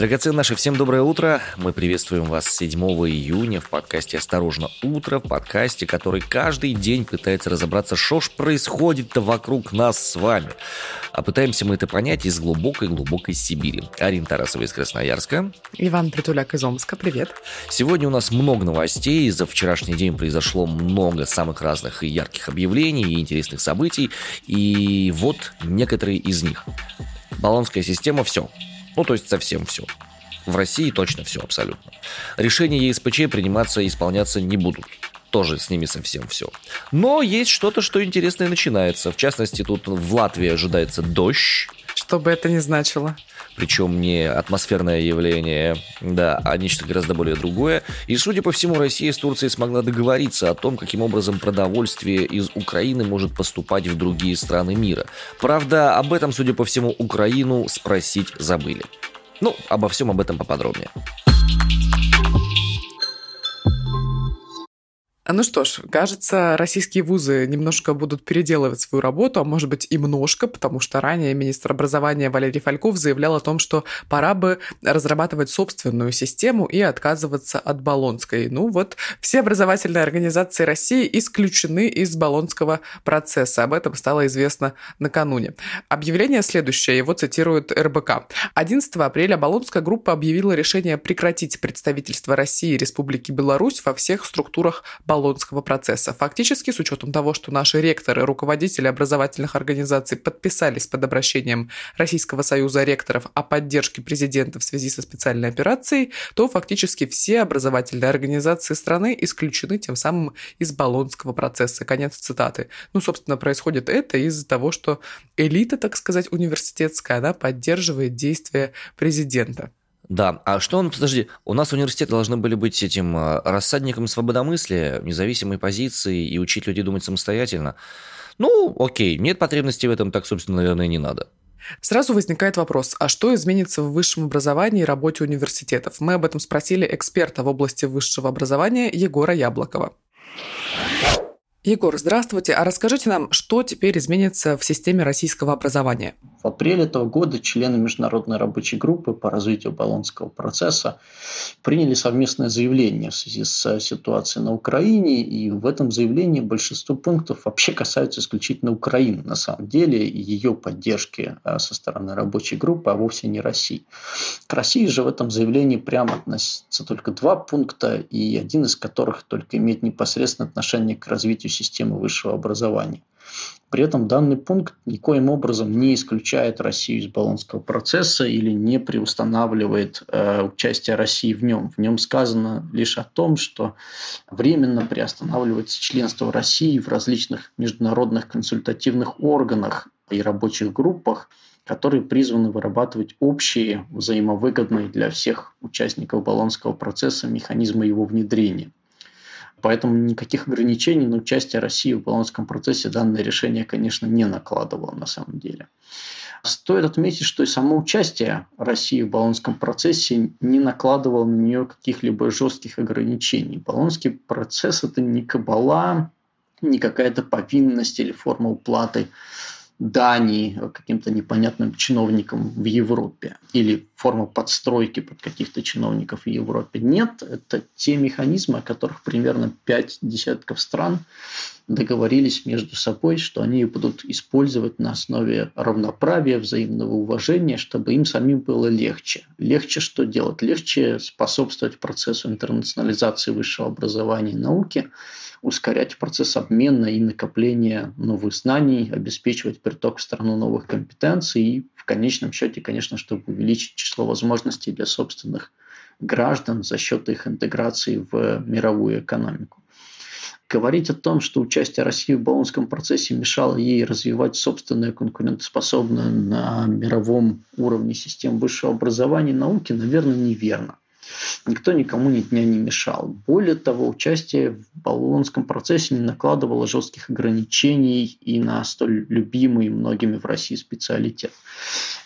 Драгоценные наши, всем доброе утро. Мы приветствуем вас 7 июня в подкасте «Осторожно, утро», в подкасте, который каждый день пытается разобраться, что ж происходит-то вокруг нас с вами. А пытаемся мы это понять из глубокой-глубокой Сибири. Арина Тарасова из Красноярска. Иван Притуляк из Омска, привет. Сегодня у нас много новостей. За вчерашний день произошло много самых разных и ярких объявлений, и интересных событий. И вот некоторые из них. Баллонская система – все. Ну, то есть совсем все. В России точно все абсолютно. Решения ЕСПЧ приниматься и исполняться не будут. Тоже с ними совсем все. Но есть что-то, что интересное начинается. В частности, тут в Латвии ожидается дождь. Что бы это ни значило. Причем не атмосферное явление, да, а нечто гораздо более другое. И, судя по всему, Россия с Турцией смогла договориться о том, каким образом продовольствие из Украины может поступать в другие страны мира. Правда, об этом, судя по всему, Украину спросить забыли. Ну, обо всем об этом поподробнее. Ну что ж, кажется, российские вузы немножко будут переделывать свою работу, а может быть и немножко, потому что ранее министр образования Валерий Фальков заявлял о том, что пора бы разрабатывать собственную систему и отказываться от Болонской. Ну вот, все образовательные организации России исключены из Болонского процесса. Об этом стало известно накануне. Объявление следующее, его цитирует РБК. 11 апреля Болонская группа объявила решение прекратить представительство России и Республики Беларусь во всех структурах Болонского Болонского процесса. Фактически, с учетом того, что наши ректоры, руководители образовательных организаций подписались под обращением Российского союза ректоров о поддержке президента в связи со специальной операцией, то фактически все образовательные организации страны исключены тем самым из Болонского процесса. Конец цитаты. Ну, собственно, происходит это из-за того, что элита, так сказать, университетская, она поддерживает действия президента. Да, а что он, подожди, у нас университеты должны были быть этим а, рассадником свободомыслия, независимой позиции и учить людей думать самостоятельно. Ну, окей, нет потребности в этом, так, собственно, наверное, не надо. Сразу возникает вопрос, а что изменится в высшем образовании и работе университетов? Мы об этом спросили эксперта в области высшего образования Егора Яблокова. Егор, здравствуйте. А расскажите нам, что теперь изменится в системе российского образования? В апреле этого года члены Международной рабочей группы по развитию Болонского процесса приняли совместное заявление в связи с ситуацией на Украине. И в этом заявлении большинство пунктов вообще касаются исключительно Украины на самом деле и ее поддержки а, со стороны рабочей группы, а вовсе не России. К России же в этом заявлении прямо относятся только два пункта, и один из которых только имеет непосредственное отношение к развитию системы высшего образования. При этом данный пункт никоим образом не исключает Россию из Болонского процесса или не приустанавливает э, участие России в нем. В нем сказано лишь о том, что временно приостанавливается членство России в различных международных консультативных органах и рабочих группах, которые призваны вырабатывать общие, взаимовыгодные для всех участников Болонского процесса механизмы его внедрения. Поэтому никаких ограничений на участие России в Болонском процессе данное решение, конечно, не накладывало на самом деле. Стоит отметить, что и само участие России в Болонском процессе не накладывало на нее каких-либо жестких ограничений. Болонский процесс – это не кабала, не какая-то повинность или форма уплаты дани каким-то непонятным чиновникам в Европе или форма подстройки под каких-то чиновников в Европе. Нет, это те механизмы, о которых примерно пять десятков стран договорились между собой, что они будут использовать на основе равноправия, взаимного уважения, чтобы им самим было легче. Легче что делать? Легче способствовать процессу интернационализации высшего образования и науки, ускорять процесс обмена и накопления новых знаний, обеспечивать приток в страну новых компетенций и в конечном счете, конечно, чтобы увеличить число возможностей для собственных граждан за счет их интеграции в мировую экономику. Говорить о том, что участие России в Болонском процессе мешало ей развивать собственную конкурентоспособную на мировом уровне систему высшего образования и науки, наверное, неверно. Никто никому ни дня не мешал. Более того, участие в Болонском процессе не накладывало жестких ограничений и на столь любимый многими в России специалитет.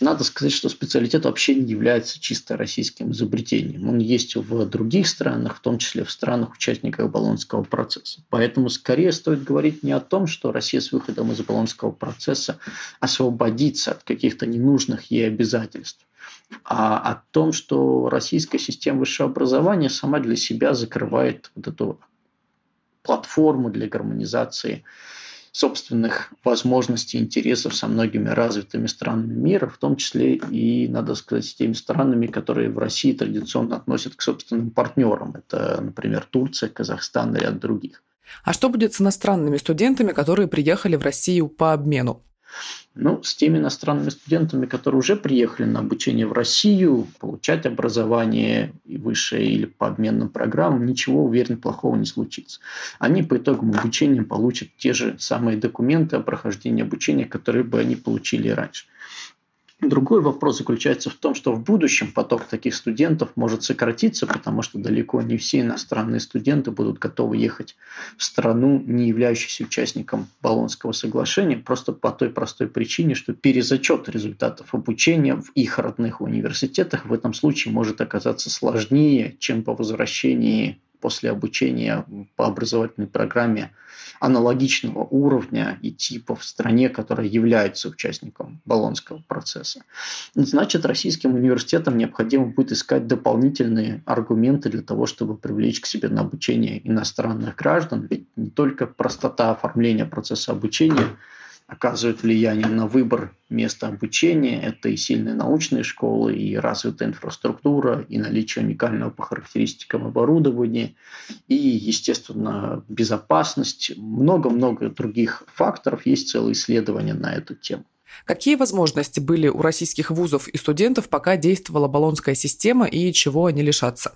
Надо сказать, что специалитет вообще не является чисто российским изобретением. Он есть в других странах, в том числе в странах-участниках Болонского процесса. Поэтому скорее стоит говорить не о том, что Россия с выходом из Болонского процесса освободится от каких-то ненужных ей обязательств, а о том, что российская система высшего образования сама для себя закрывает вот эту платформу для гармонизации собственных возможностей, интересов со многими развитыми странами мира, в том числе и, надо сказать, с теми странами, которые в России традиционно относят к собственным партнерам. Это, например, Турция, Казахстан и ряд других. А что будет с иностранными студентами, которые приехали в Россию по обмену? Ну, с теми иностранными студентами, которые уже приехали на обучение в Россию, получать образование и высшее или по обменным программам, ничего, уверен, плохого не случится. Они по итогам обучения получат те же самые документы о прохождении обучения, которые бы они получили раньше. Другой вопрос заключается в том, что в будущем поток таких студентов может сократиться, потому что далеко не все иностранные студенты будут готовы ехать в страну, не являющуюся участником Болонского соглашения, просто по той простой причине, что перезачет результатов обучения в их родных университетах в этом случае может оказаться сложнее, чем по возвращении после обучения по образовательной программе аналогичного уровня и типа в стране, которая является участником Болонского процесса. Значит, российским университетам необходимо будет искать дополнительные аргументы для того, чтобы привлечь к себе на обучение иностранных граждан. Ведь не только простота оформления процесса обучения – оказывают влияние на выбор места обучения. Это и сильные научные школы, и развитая инфраструктура, и наличие уникального по характеристикам оборудования, и, естественно, безопасность. Много-много других факторов. Есть целое исследование на эту тему. Какие возможности были у российских вузов и студентов, пока действовала баллонская система, и чего они лишатся?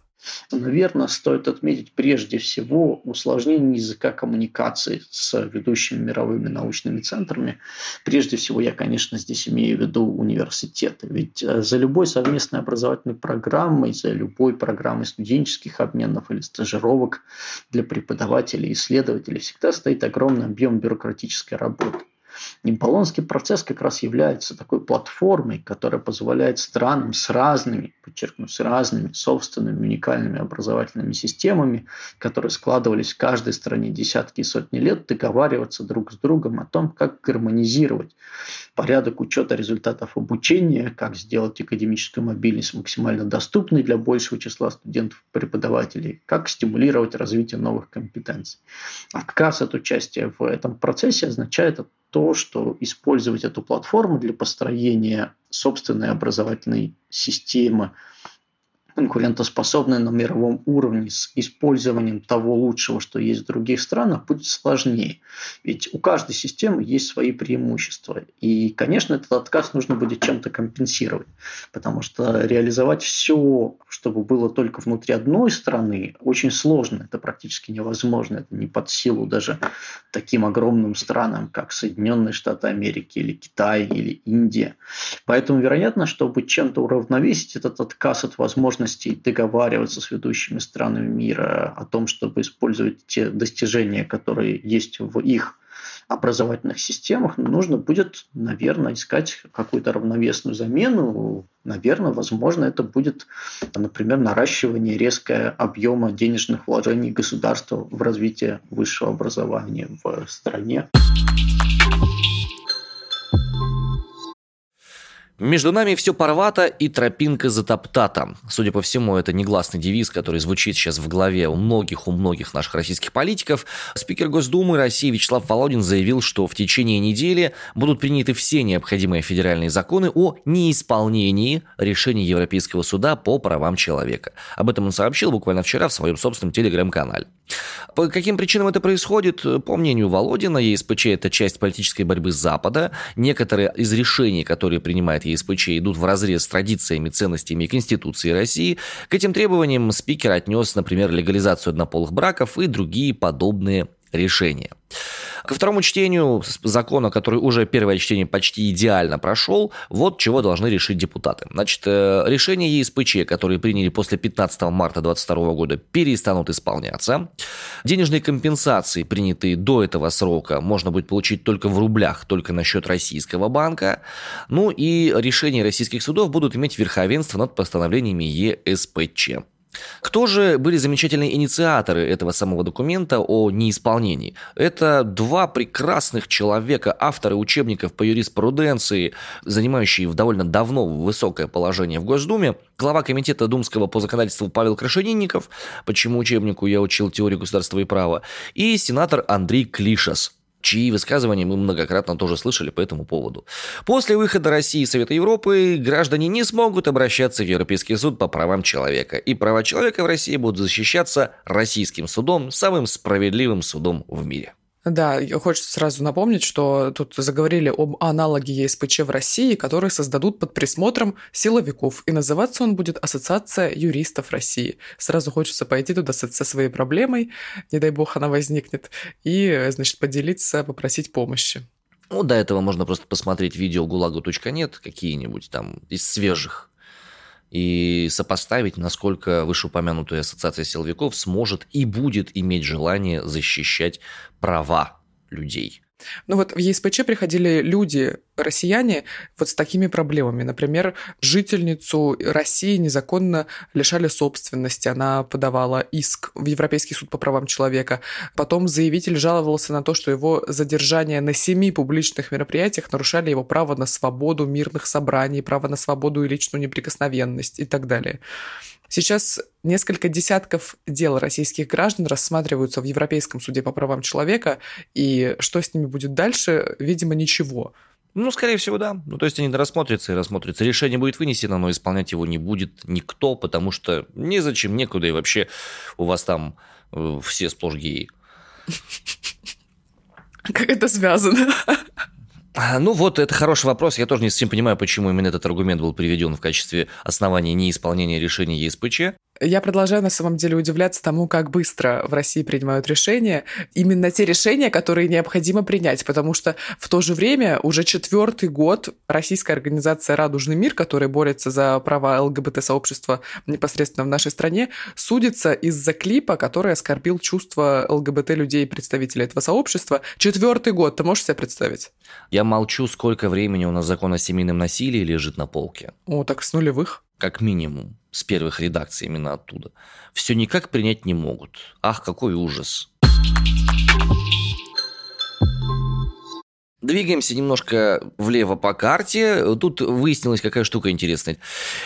Наверное, стоит отметить прежде всего усложнение языка коммуникации с ведущими мировыми научными центрами. Прежде всего, я, конечно, здесь имею в виду университеты. Ведь э, за любой совместной образовательной программой, за любой программой студенческих обменов или стажировок для преподавателей и исследователей всегда стоит огромный объем бюрократической работы. Болонский процесс как раз является такой платформой, которая позволяет странам с разными, подчеркну, с разными собственными уникальными образовательными системами, которые складывались в каждой стране десятки и сотни лет, договариваться друг с другом о том, как гармонизировать порядок учета результатов обучения, как сделать академическую мобильность максимально доступной для большего числа студентов-преподавателей, как стимулировать развитие новых компетенций. Отказ от участия в этом процессе означает то, что использовать эту платформу для построения собственной образовательной системы конкурентоспособной на мировом уровне с использованием того лучшего, что есть в других странах, будет сложнее. Ведь у каждой системы есть свои преимущества. И, конечно, этот отказ нужно будет чем-то компенсировать, потому что реализовать все, чтобы было только внутри одной страны, очень сложно. Это практически невозможно. Это не под силу даже таким огромным странам, как Соединенные Штаты Америки или Китай или Индия. Поэтому, вероятно, чтобы чем-то уравновесить этот отказ от возможности возможностей договариваться с ведущими странами мира о том, чтобы использовать те достижения, которые есть в их образовательных системах, нужно будет, наверное, искать какую-то равновесную замену. Наверное, возможно, это будет, например, наращивание резкое объема денежных вложений государства в развитие высшего образования в стране. Между нами все порвато и тропинка затоптата. Судя по всему, это негласный девиз, который звучит сейчас в голове у многих, у многих наших российских политиков. Спикер Госдумы России Вячеслав Володин заявил, что в течение недели будут приняты все необходимые федеральные законы о неисполнении решений Европейского суда по правам человека. Об этом он сообщил буквально вчера в своем собственном телеграм-канале. По каким причинам это происходит? По мнению Володина, ЕСПЧ – это часть политической борьбы Запада. Некоторые из решений, которые принимает ЕСПЧ, идут в разрез с традициями, ценностями и Конституцией России. К этим требованиям спикер отнес, например, легализацию однополых браков и другие подобные решения. Ко второму чтению закона, который уже первое чтение почти идеально прошел, вот чего должны решить депутаты. Значит, э, решения ЕСПЧ, которые приняли после 15 марта 2022 года, перестанут исполняться. Денежные компенсации, принятые до этого срока, можно будет получить только в рублях, только на счет российского банка. Ну и решения российских судов будут иметь верховенство над постановлениями ЕСПЧ. Кто же были замечательные инициаторы этого самого документа о неисполнении? Это два прекрасных человека, авторы учебников по юриспруденции, занимающие довольно давно высокое положение в Госдуме, глава комитета Думского по законодательству Павел Крашенинников, почему учебнику я учил теорию государства и права, и сенатор Андрей Клишас – чьи высказывания мы многократно тоже слышали по этому поводу. После выхода России из Совета Европы граждане не смогут обращаться в Европейский суд по правам человека, и права человека в России будут защищаться российским судом, самым справедливым судом в мире. Да, хочется сразу напомнить, что тут заговорили об аналоге ЕСПЧ в России, который создадут под присмотром силовиков, и называться он будет Ассоциация юристов России. Сразу хочется пойти туда со, своей проблемой, не дай бог она возникнет, и, значит, поделиться, попросить помощи. Ну, до этого можно просто посмотреть видео гулагу.нет какие-нибудь там из свежих и сопоставить, насколько вышеупомянутая ассоциация силовиков сможет и будет иметь желание защищать права людей. Ну вот в ЕСПЧ приходили люди, россияне, вот с такими проблемами. Например, жительницу России незаконно лишали собственности. Она подавала иск в Европейский суд по правам человека. Потом заявитель жаловался на то, что его задержание на семи публичных мероприятиях нарушали его право на свободу мирных собраний, право на свободу и личную неприкосновенность и так далее. Сейчас несколько десятков дел российских граждан рассматриваются в Европейском суде по правам человека, и что с ними будет дальше, видимо, ничего. Ну, скорее всего, да. Ну, то есть они рассмотрятся и рассмотрятся. Решение будет вынесено, но исполнять его не будет никто, потому что незачем, некуда, и вообще у вас там э, все сплошь геи. Как это связано? А, ну вот, это хороший вопрос. Я тоже не совсем понимаю, почему именно этот аргумент был приведен в качестве основания неисполнения решения ЕСПЧ. Я продолжаю на самом деле удивляться тому, как быстро в России принимают решения. Именно те решения, которые необходимо принять, потому что в то же время уже четвертый год российская организация «Радужный мир», которая борется за права ЛГБТ-сообщества непосредственно в нашей стране, судится из-за клипа, который оскорбил чувства ЛГБТ-людей и представителей этого сообщества. Четвертый год, ты можешь себе представить? Я молчу, сколько времени у нас закон о семейном насилии лежит на полке. О, так с нулевых как минимум, с первых редакций именно оттуда, все никак принять не могут. Ах, какой ужас. Двигаемся немножко влево по карте. Тут выяснилась какая штука интересная.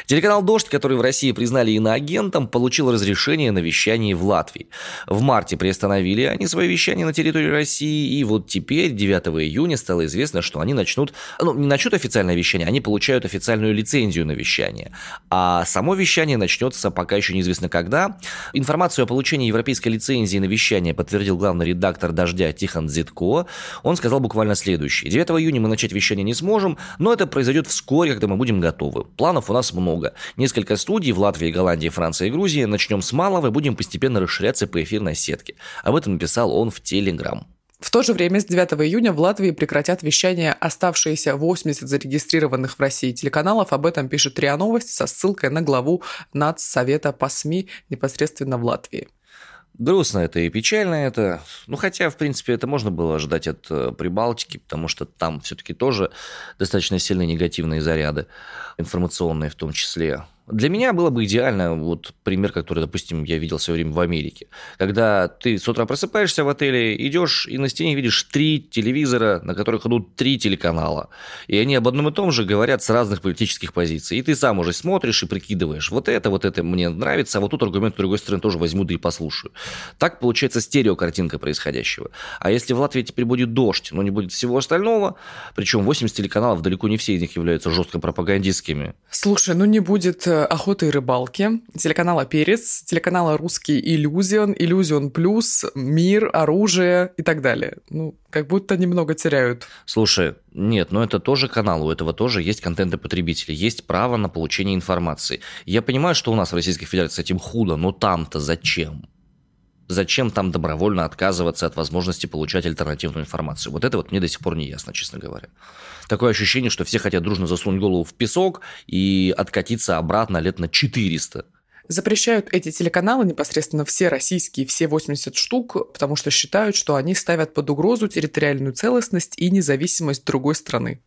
Телеканал «Дождь», который в России признали иноагентом, получил разрешение на вещание в Латвии. В марте приостановили они свое вещание на территории России, и вот теперь, 9 июня, стало известно, что они начнут, ну, не начнут официальное вещание, они получают официальную лицензию на вещание. А само вещание начнется пока еще неизвестно когда. Информацию о получении европейской лицензии на вещание подтвердил главный редактор «Дождя» Тихон Зитко. Он сказал буквально следующее следующее. 9 июня мы начать вещание не сможем, но это произойдет вскоре, когда мы будем готовы. Планов у нас много. Несколько студий в Латвии, Голландии, Франции и Грузии. Начнем с малого и будем постепенно расширяться по эфирной сетке. Об этом написал он в Телеграм. В то же время с 9 июня в Латвии прекратят вещание оставшиеся 80 зарегистрированных в России телеканалов. Об этом пишет РИА Новости со ссылкой на главу Нацсовета по СМИ непосредственно в Латвии. Грустно это и печально это. Ну, хотя, в принципе, это можно было ожидать от э, Прибалтики, потому что там все-таки тоже достаточно сильные негативные заряды, информационные в том числе. Для меня было бы идеально вот пример, который, допустим, я видел все время в Америке. Когда ты с утра просыпаешься в отеле, идешь и на стене видишь три телевизора, на которых идут три телеканала. И они об одном и том же говорят с разных политических позиций. И ты сам уже смотришь и прикидываешь, вот это, вот это мне нравится, а вот тут аргумент другой стороны тоже возьму да и послушаю. Так получается стереокартинка происходящего. А если в Латвии теперь будет дождь, но не будет всего остального, причем 80 телеканалов, далеко не все из них являются жестко пропагандистскими. Слушай, ну не будет э, охоты и рыбалки, телеканала Перец, телеканала Русский Иллюзион, Иллюзион Плюс, Мир, Оружие и так далее. Ну, как будто немного теряют. Слушай, нет, но это тоже канал, у этого тоже есть контенты потребителей, есть право на получение информации. Я понимаю, что у нас в Российской Федерации с этим худо, но там-то зачем? Зачем там добровольно отказываться от возможности получать альтернативную информацию? Вот это вот мне до сих пор не ясно, честно говоря. Такое ощущение, что все хотят дружно засунуть голову в песок и откатиться обратно лет на 400. Запрещают эти телеканалы непосредственно все российские, все 80 штук, потому что считают, что они ставят под угрозу территориальную целостность и независимость другой страны.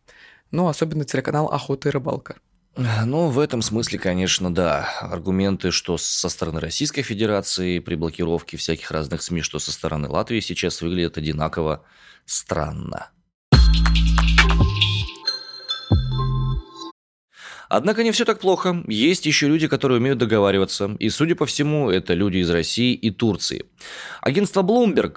Ну, особенно телеканал «Охота и рыбалка». Ну, в этом смысле, конечно, да. Аргументы, что со стороны Российской Федерации при блокировке всяких разных СМИ, что со стороны Латвии сейчас выглядят одинаково странно. Однако не все так плохо. Есть еще люди, которые умеют договариваться. И, судя по всему, это люди из России и Турции. Агентство Bloomberg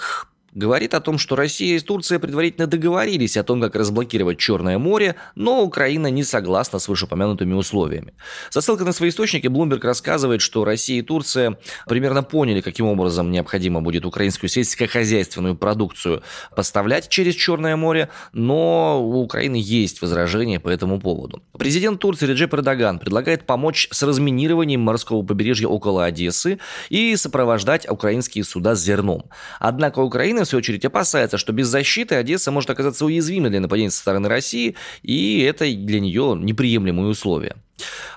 говорит о том, что Россия и Турция предварительно договорились о том, как разблокировать Черное море, но Украина не согласна с вышеупомянутыми условиями. Со ссылкой на свои источники Bloomberg рассказывает, что Россия и Турция примерно поняли, каким образом необходимо будет украинскую сельскохозяйственную продукцию поставлять через Черное море, но у Украины есть возражения по этому поводу. Президент Турции Реджеп Эрдоган предлагает помочь с разминированием морского побережья около Одессы и сопровождать украинские суда с зерном. Однако Украина Украина, в свою очередь, опасается, что без защиты Одесса может оказаться уязвимой для нападения со стороны России, и это для нее неприемлемые условия.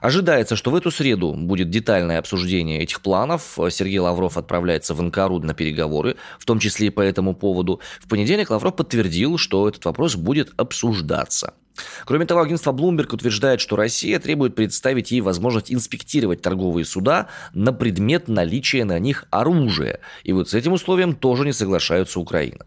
Ожидается, что в эту среду будет детальное обсуждение этих планов. Сергей Лавров отправляется в Анкару на переговоры, в том числе и по этому поводу. В понедельник Лавров подтвердил, что этот вопрос будет обсуждаться. Кроме того, агентство Bloomberg утверждает, что Россия требует представить ей возможность инспектировать торговые суда на предмет наличия на них оружия. И вот с этим условием тоже не соглашаются Украина.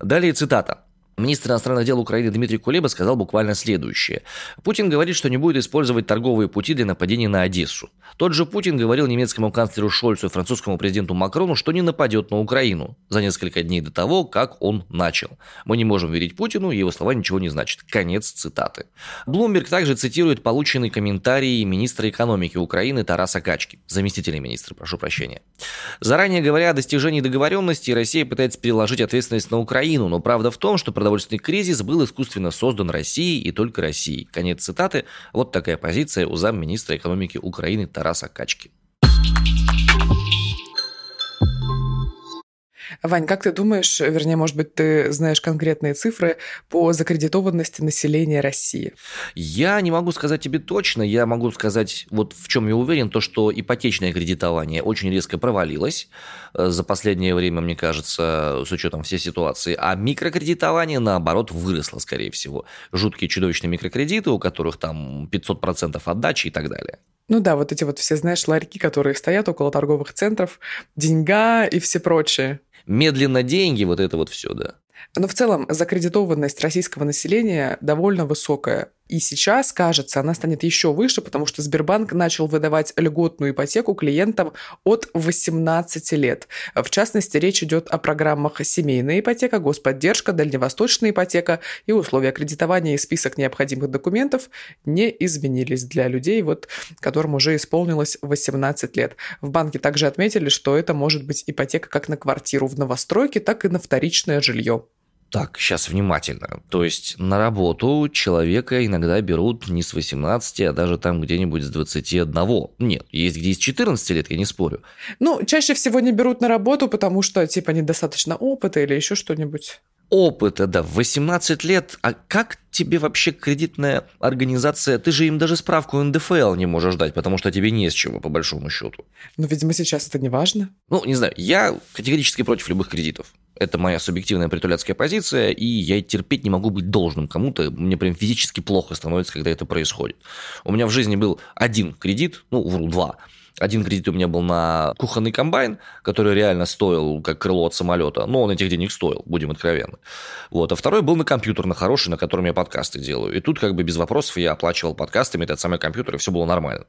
Далее цитата. Министр иностранных дел Украины Дмитрий Кулеба сказал буквально следующее. Путин говорит, что не будет использовать торговые пути для нападения на Одессу. Тот же Путин говорил немецкому канцлеру Шольцу и французскому президенту Макрону, что не нападет на Украину за несколько дней до того, как он начал. Мы не можем верить Путину, его слова ничего не значат. Конец цитаты. Блумберг также цитирует полученный комментарий министра экономики Украины Тараса Качки, заместителя министра, прошу прощения. Заранее говоря о достижении договоренности, Россия пытается переложить ответственность на Украину, но правда в том, что продовольственный кризис был искусственно создан Россией и только Россией. Конец цитаты. Вот такая позиция у замминистра экономики Украины Тараса Качки. Вань, как ты думаешь, вернее, может быть, ты знаешь конкретные цифры по закредитованности населения России? Я не могу сказать тебе точно, я могу сказать, вот в чем я уверен, то, что ипотечное кредитование очень резко провалилось э, за последнее время, мне кажется, с учетом всей ситуации, а микрокредитование, наоборот, выросло, скорее всего. Жуткие чудовищные микрокредиты, у которых там 500% отдачи и так далее. Ну да, вот эти вот все, знаешь, ларьки, которые стоят около торговых центров, деньга и все прочее медленно деньги, вот это вот все, да. Но в целом закредитованность российского населения довольно высокая. И сейчас, кажется, она станет еще выше, потому что Сбербанк начал выдавать льготную ипотеку клиентам от 18 лет. В частности, речь идет о программах «Семейная ипотека», «Господдержка», «Дальневосточная ипотека» и условия кредитования и список необходимых документов не изменились для людей, вот, которым уже исполнилось 18 лет. В банке также отметили, что это может быть ипотека как на квартиру в новостройке, так и на вторичное жилье. Так, сейчас внимательно. То есть на работу человека иногда берут не с 18, а даже там где-нибудь с 21. Нет, есть где с 14 лет, я не спорю. Ну, чаще всего не берут на работу, потому что, типа, недостаточно опыта или еще что-нибудь. Опыта, да, в 18 лет. А как тебе вообще кредитная организация? Ты же им даже справку НДФЛ не можешь дать, потому что тебе не с чего, по большому счету. Ну, видимо, сейчас это не важно. Ну, не знаю, я категорически против любых кредитов. Это моя субъективная притуляцкая позиция, и я терпеть не могу быть должным кому-то. Мне прям физически плохо становится, когда это происходит. У меня в жизни был один кредит, ну, вру, два – один кредит у меня был на кухонный комбайн, который реально стоил как крыло от самолета, но он этих денег стоил, будем откровенны. Вот. А второй был на компьютер, на хороший, на котором я подкасты делаю. И тут как бы без вопросов я оплачивал подкастами этот самый компьютер, и все было нормально.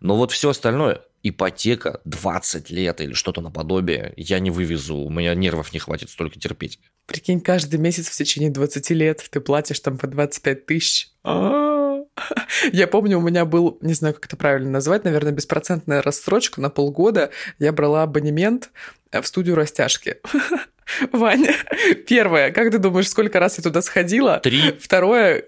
Но вот все остальное, ипотека 20 лет или что-то наподобие, я не вывезу, у меня нервов не хватит столько терпеть. Прикинь, каждый месяц в течение 20 лет ты платишь там по 25 тысяч. А-а-а. Я помню, у меня был, не знаю, как это правильно назвать, наверное, беспроцентная рассрочка на полгода. Я брала абонемент в студию растяжки. Ваня, первое, как ты думаешь, сколько раз я туда сходила? Три. Второе,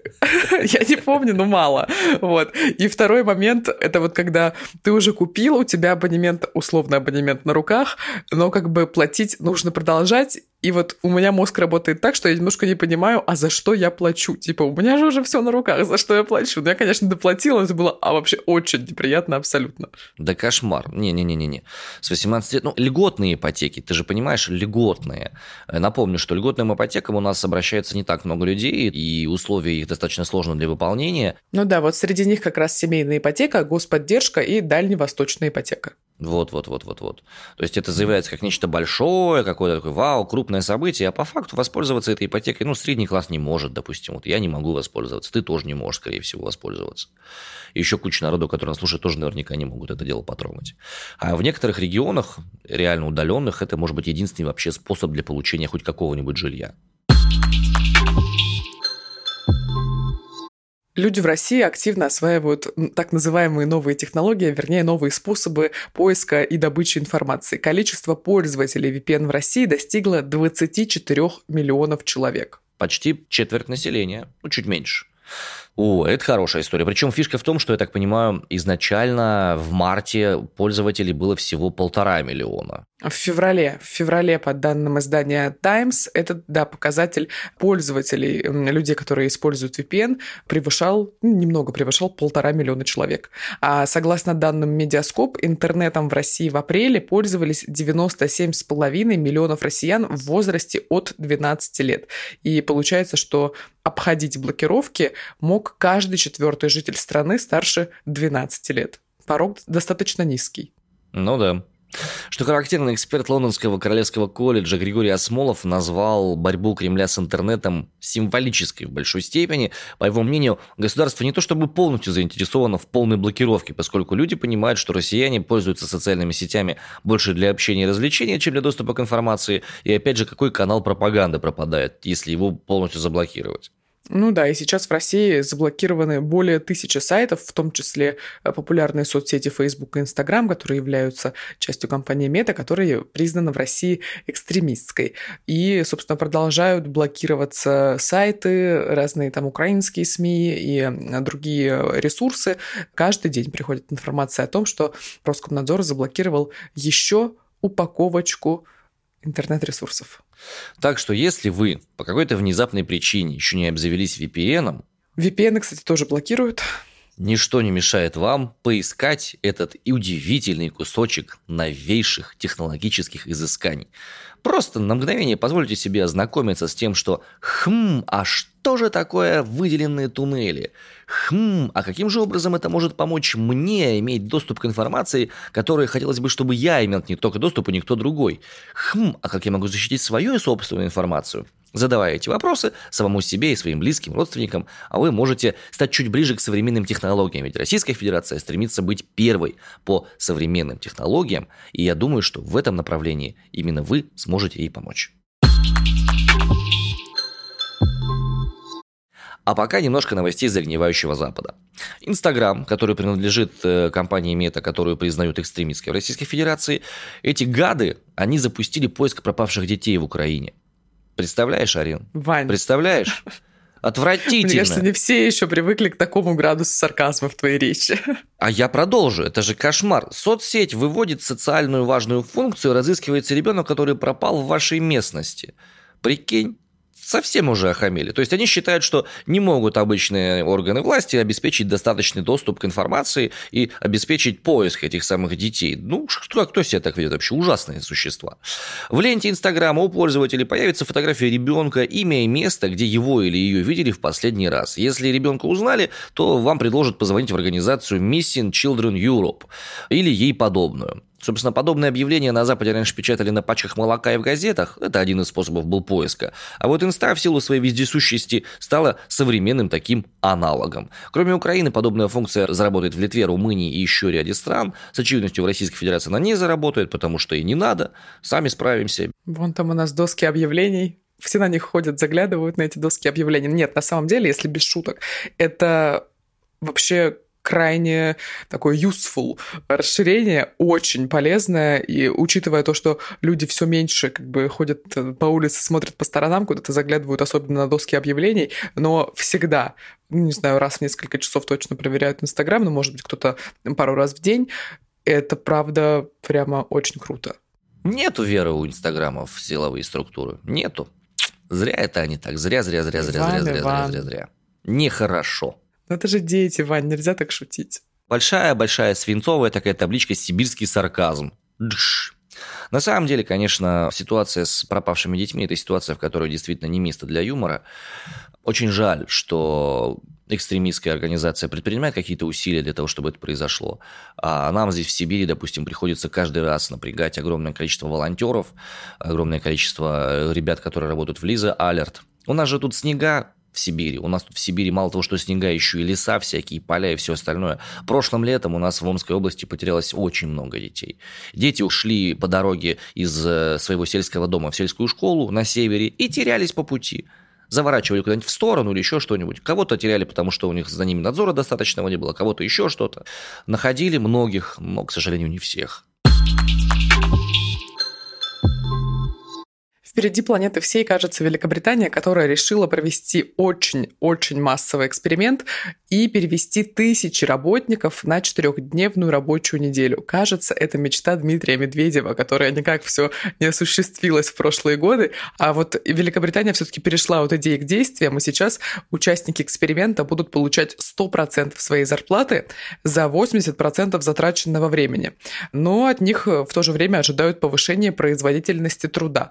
я не помню, но мало. Вот. И второй момент, это вот когда ты уже купил, у тебя абонемент, условно абонемент на руках, но как бы платить нужно продолжать, И вот у меня мозг работает так, что я немножко не понимаю, а за что я плачу? Типа, у меня же уже все на руках, за что я плачу? Ну, я, конечно, доплатила, это было а вообще очень неприятно абсолютно. Да кошмар. Не-не-не-не. С 18 лет, ну, льготные ипотеки, ты же понимаешь, льготные. Э, напомню, что льготным ипотекам у нас обращается не так много людей, и условия их достаточно сложны для выполнения. Ну да, вот среди них как раз семейная ипотека, господдержка и дальневосточная ипотека. Вот, вот, вот, вот, вот. То есть это заявляется как нечто большое, какое-то такое вау, крупное событие, а по факту воспользоваться этой ипотекой, ну, средний класс не может, допустим. Вот я не могу воспользоваться, ты тоже не можешь, скорее всего, воспользоваться. И еще куча народу, который нас слушает, тоже наверняка не могут это дело потрогать. А в некоторых регионах, реально удаленных, это может быть единственный вообще способ для получения хоть какого-нибудь жилья. Люди в России активно осваивают так называемые новые технологии, вернее, новые способы поиска и добычи информации. Количество пользователей VPN в России достигло 24 миллионов человек. Почти четверть населения, ну, чуть меньше. О, это хорошая история. Причем фишка в том, что, я так понимаю, изначально в марте пользователей было всего полтора миллиона. В феврале, в феврале, по данным издания Times, этот, да, показатель пользователей, людей, которые используют VPN, превышал, ну, немного превышал полтора миллиона человек. А согласно данным Медиаскоп, интернетом в России в апреле пользовались 97,5 миллионов россиян в возрасте от 12 лет. И получается, что обходить блокировки мог каждый четвертый житель страны старше 12 лет. Порог достаточно низкий. Ну да. Что характерно, эксперт Лондонского королевского колледжа Григорий Осмолов назвал борьбу Кремля с интернетом символической в большой степени. По его мнению, государство не то чтобы полностью заинтересовано в полной блокировке, поскольку люди понимают, что россияне пользуются социальными сетями больше для общения и развлечения, чем для доступа к информации. И опять же, какой канал пропаганды пропадает, если его полностью заблокировать? Ну да, и сейчас в России заблокированы более тысячи сайтов, в том числе э, популярные соцсети Facebook и Instagram, которые являются частью компании Meta, которая признана в России экстремистской. И, собственно, продолжают блокироваться сайты, разные там украинские СМИ и другие ресурсы. Каждый день приходит информация о том, что Роскомнадзор заблокировал еще упаковочку интернет-ресурсов. Так что если вы по какой-то внезапной причине еще не обзавелись VPN, VPN, кстати, тоже блокируют. Ничто не мешает вам поискать этот удивительный кусочек новейших технологических изысканий. Просто на мгновение позвольте себе ознакомиться с тем, что «Хм, а что же такое выделенные туннели?» Хм, а каким же образом это может помочь мне иметь доступ к информации, которой хотелось бы, чтобы я имел не только доступ, и никто другой? Хм, а как я могу защитить свою и собственную информацию? Задавая эти вопросы самому себе и своим близким родственникам, а вы можете стать чуть ближе к современным технологиям, ведь Российская Федерация стремится быть первой по современным технологиям, и я думаю, что в этом направлении именно вы сможете ей помочь. А пока немножко новостей загнивающего Запада. Инстаграм, который принадлежит э, компании Мета, которую признают экстремистской в Российской Федерации, эти гады, они запустили поиск пропавших детей в Украине. Представляешь, Арин? Вань. Представляешь? Отвратительно. Мне кажется, не все еще привыкли к такому градусу сарказма в твоей речи. А я продолжу. Это же кошмар. Соцсеть выводит социальную важную функцию, разыскивается ребенок, который пропал в вашей местности. Прикинь? Совсем уже охамели. То есть они считают, что не могут обычные органы власти обеспечить достаточный доступ к информации и обеспечить поиск этих самых детей. Ну, кто, кто себя так ведет вообще? Ужасные существа. В ленте Инстаграма у пользователей появится фотография ребенка, имя и место, где его или ее видели в последний раз. Если ребенка узнали, то вам предложат позвонить в организацию Missing Children Europe или ей подобную. Собственно, подобные объявления на Западе раньше печатали на пачках молока и в газетах. Это один из способов был поиска. А вот Инста в силу своей вездесущести стала современным таким аналогом. Кроме Украины, подобная функция заработает в Литве, Румынии и еще ряде стран. С очевидностью в Российской Федерации она не заработает, потому что и не надо. Сами справимся. Вон там у нас доски объявлений все на них ходят, заглядывают на эти доски объявлений. Нет, на самом деле, если без шуток, это вообще крайне такое useful расширение, очень полезное, и учитывая то, что люди все меньше как бы ходят по улице, смотрят по сторонам, куда-то заглядывают, особенно на доски объявлений, но всегда ну, не знаю, раз в несколько часов точно проверяют Инстаграм, но, может быть, кто-то пару раз в день. Это, правда, прямо очень круто. Нету веры у инстаграмов в силовые структуры. Нету. Зря это они так. Зря, зря, зря, зря, зря, зря, зря, зря, зря. Нехорошо. Но это же дети, Вань, нельзя так шутить. Большая-большая свинцовая такая табличка «Сибирский сарказм». Дш. На самом деле, конечно, ситуация с пропавшими детьми – это ситуация, в которой действительно не место для юмора. Очень жаль, что экстремистская организация предпринимает какие-то усилия для того, чтобы это произошло. А нам здесь в Сибири, допустим, приходится каждый раз напрягать огромное количество волонтеров, огромное количество ребят, которые работают в Лиза Алерт. У нас же тут снега в Сибири. У нас тут в Сибири мало того, что снега, еще и леса всякие, поля и все остальное. Прошлым летом у нас в Омской области потерялось очень много детей. Дети ушли по дороге из э, своего сельского дома в сельскую школу на севере и терялись по пути заворачивали куда-нибудь в сторону или еще что-нибудь. Кого-то теряли, потому что у них за ними надзора достаточного не было, кого-то еще что-то. Находили многих, но, к сожалению, не всех. Впереди планеты всей, кажется, Великобритания, которая решила провести очень-очень массовый эксперимент и перевести тысячи работников на четырехдневную рабочую неделю. Кажется, это мечта Дмитрия Медведева, которая никак все не осуществилась в прошлые годы. А вот Великобритания все-таки перешла от идеи к действиям, и сейчас участники эксперимента будут получать 100% своей зарплаты за 80% затраченного времени. Но от них в то же время ожидают повышения производительности труда.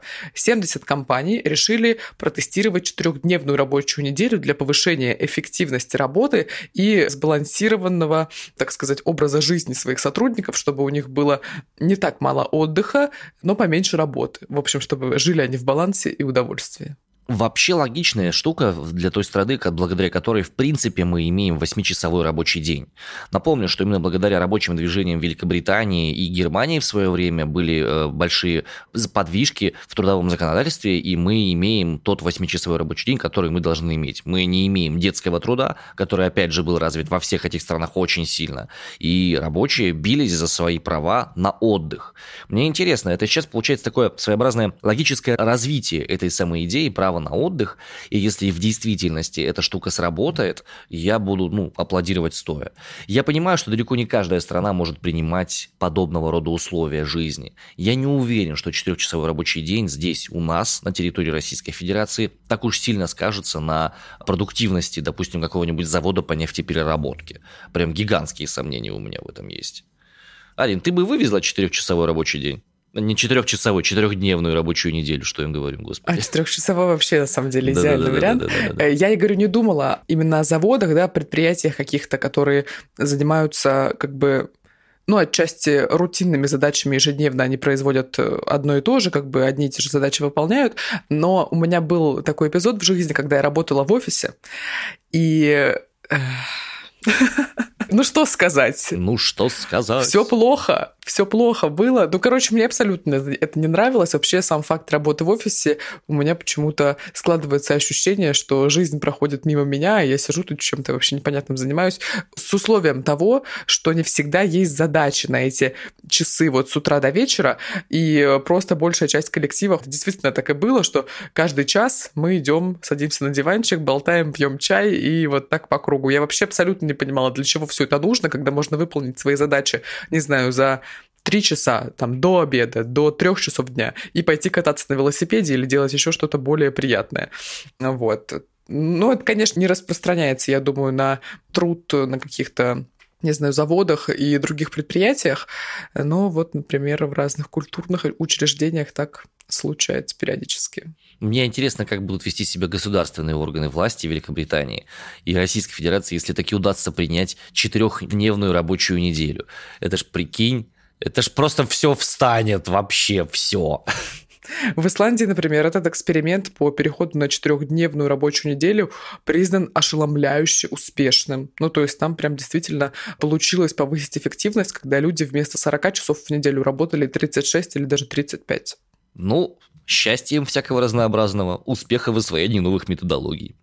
70 компаний решили протестировать четырехдневную рабочую неделю для повышения эффективности работы и сбалансированного, так сказать, образа жизни своих сотрудников, чтобы у них было не так мало отдыха, но поменьше работы. В общем, чтобы жили они в балансе и удовольствии вообще логичная штука для той страны, благодаря которой, в принципе, мы имеем 8-часовой рабочий день. Напомню, что именно благодаря рабочим движениям Великобритании и Германии в свое время были э, большие подвижки в трудовом законодательстве, и мы имеем тот 8-часовой рабочий день, который мы должны иметь. Мы не имеем детского труда, который, опять же, был развит во всех этих странах очень сильно, и рабочие бились за свои права на отдых. Мне интересно, это сейчас получается такое своеобразное логическое развитие этой самой идеи права на отдых, и если в действительности эта штука сработает, я буду, ну, аплодировать стоя. Я понимаю, что далеко не каждая страна может принимать подобного рода условия жизни. Я не уверен, что четырехчасовой рабочий день здесь, у нас, на территории Российской Федерации, так уж сильно скажется на продуктивности, допустим, какого-нибудь завода по нефтепереработке. Прям гигантские сомнения у меня в этом есть. Алин, ты бы вывезла четырехчасовой рабочий день? Не четырехчасовой, четырехдневную рабочую неделю, что им говорю, господи. А четырехчасовой вообще, на самом деле, идеальный вариант. Да, я, говорю, не думала именно о заводах, да, предприятиях каких-то, которые занимаются как бы ну, отчасти рутинными задачами ежедневно они производят э, одно и то же, как бы одни и те же задачи выполняют. Но у меня был такой эпизод в жизни, когда я работала в офисе, и ну что сказать? Ну что сказать? Все плохо все плохо было. Ну, короче, мне абсолютно это не нравилось. Вообще сам факт работы в офисе, у меня почему-то складывается ощущение, что жизнь проходит мимо меня, и я сижу тут чем-то вообще непонятным занимаюсь, с условием того, что не всегда есть задачи на эти часы вот с утра до вечера, и просто большая часть коллективов действительно так и было, что каждый час мы идем, садимся на диванчик, болтаем, пьем чай, и вот так по кругу. Я вообще абсолютно не понимала, для чего все это нужно, когда можно выполнить свои задачи, не знаю, за три часа там, до обеда, до трех часов дня и пойти кататься на велосипеде или делать еще что-то более приятное. Вот. Ну, это, конечно, не распространяется, я думаю, на труд на каких-то не знаю, заводах и других предприятиях, но вот, например, в разных культурных учреждениях так случается периодически. Мне интересно, как будут вести себя государственные органы власти Великобритании и Российской Федерации, если таки удастся принять четырехдневную рабочую неделю. Это ж прикинь, это ж просто все встанет, вообще все. В Исландии, например, этот эксперимент по переходу на четырехдневную рабочую неделю признан ошеломляюще успешным. Ну, то есть там прям действительно получилось повысить эффективность, когда люди вместо 40 часов в неделю работали 36 или даже 35. Ну, счастья им всякого разнообразного, успеха в освоении новых методологий.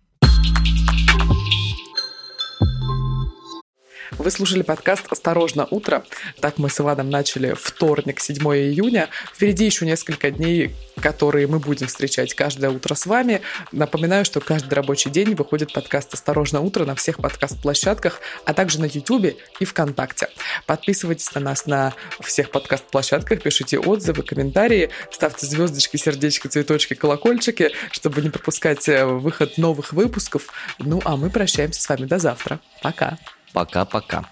Вы слушали подкаст «Осторожно, утро». Так мы с Иваном начали вторник, 7 июня. Впереди еще несколько дней, которые мы будем встречать каждое утро с вами. Напоминаю, что каждый рабочий день выходит подкаст «Осторожно, утро» на всех подкаст-площадках, а также на YouTube и ВКонтакте. Подписывайтесь на нас на всех подкаст-площадках, пишите отзывы, комментарии, ставьте звездочки, сердечки, цветочки, колокольчики, чтобы не пропускать э, выход новых выпусков. Ну, а мы прощаемся с вами до завтра. Пока. Пока-пока.